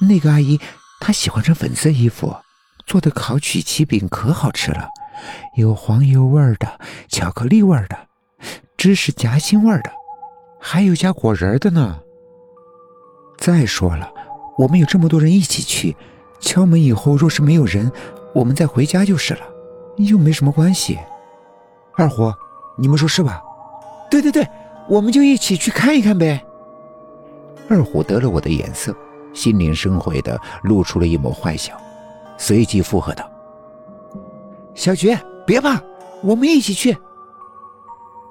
那个阿姨她喜欢穿粉色衣服，做的烤曲奇饼可好吃了，有黄油味的、巧克力味的、芝士夹心味的，还有加果仁的呢。再说了，我们有这么多人一起去，敲门以后若是没有人，我们再回家就是了，又没什么关系。二虎，你们说是吧？对对对，我们就一起去看一看呗。二虎得了我的眼色，心领神会的露出了一抹坏笑，随即附和道：“小菊，别怕，我们一起去。”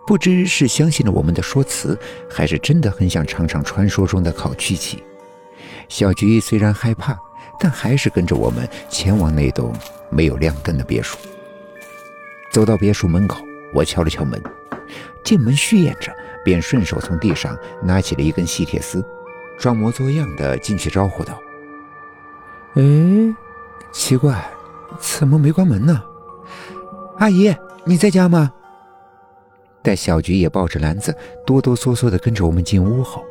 不知是相信了我们的说辞，还是真的很想尝尝传说中的烤曲奇。小菊虽然害怕，但还是跟着我们前往那栋没有亮灯的别墅。走到别墅门口，我敲了敲门，进门虚掩着，便顺手从地上拿起了一根细铁丝，装模作样的进去招呼道：“哎，奇怪，怎么没关门呢？阿姨，你在家吗？”待小菊也抱着篮子，哆哆嗦嗦的跟着我们进屋后，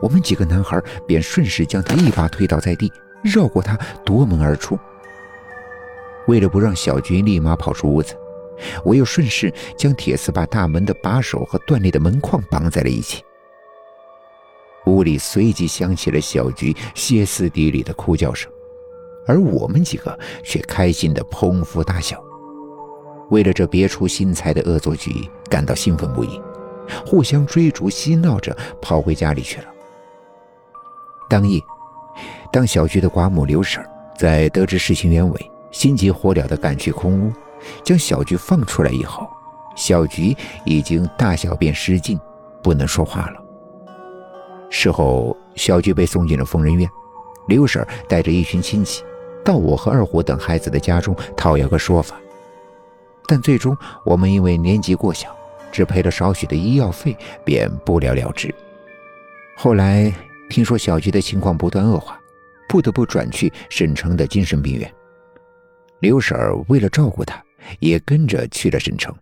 我们几个男孩便顺势将她一把推倒在地，绕过她夺门而出。为了不让小菊立马跑出屋子，我又顺势将铁丝把大门的把手和断裂的门框绑在了一起。屋里随即响起了小菊歇斯底里的哭叫声，而我们几个却开心的捧腹大笑。为了这别出心裁的恶作剧感到兴奋不已，互相追逐嬉闹着跑回家里去了。当夜，当小菊的寡母刘婶在得知事情原委，心急火燎地赶去空屋，将小菊放出来以后，小菊已经大小便失禁，不能说话了。事后，小菊被送进了疯人院，刘婶带着一群亲戚到我和二虎等孩子的家中讨要个说法。但最终，我们因为年纪过小，只赔了少许的医药费，便不了了之。后来听说小菊的情况不断恶化，不得不转去省城的精神病院。刘婶为了照顾她，也跟着去了省城。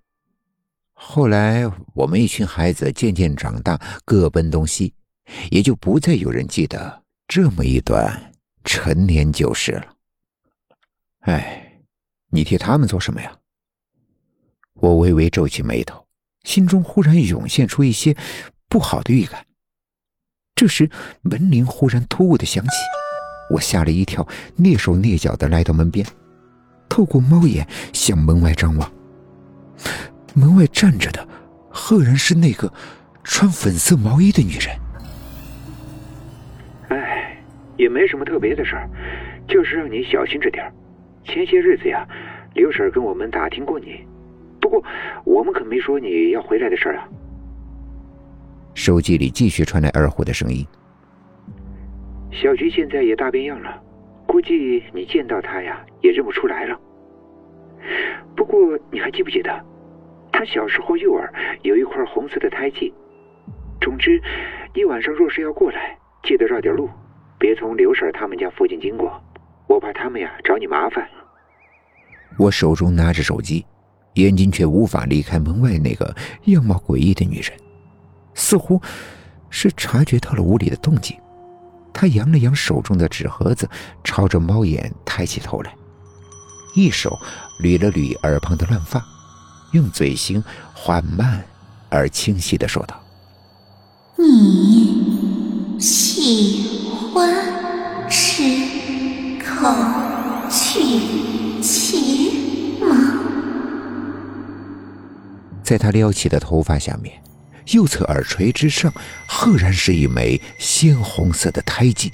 后来我们一群孩子渐渐长大，各奔东西，也就不再有人记得这么一段陈年旧事了。哎，你替他们做什么呀？我微微皱起眉头，心中忽然涌现出一些不好的预感。这时，门铃忽然突兀的响起，我吓了一跳，蹑手蹑脚的来到门边，透过猫眼向门外张望。门外站着的，赫然是那个穿粉色毛衣的女人。哎，也没什么特别的事儿，就是让你小心着点儿前些日子呀，刘婶跟我们打听过你。不过，我们可没说你要回来的事儿啊。手机里继续传来二虎的声音：“小菊现在也大变样了，估计你见到她呀也认不出来了。不过你还记不记得，她小时候右耳有一块红色的胎记？总之，你晚上若是要过来，记得绕点路，别从刘婶他们家附近经过，我怕他们呀找你麻烦。”我手中拿着手机。眼睛却无法离开门外那个样貌诡异的女人，似乎是察觉到了屋里的动静。她扬了扬手中的纸盒子，朝着猫眼抬起头来，一手捋了捋耳旁的乱发，用嘴型缓慢而清晰的说道：“你喜欢吃烤曲奇吗？”在他撩起的头发下面，右侧耳垂之上，赫然是一枚鲜红色的胎记。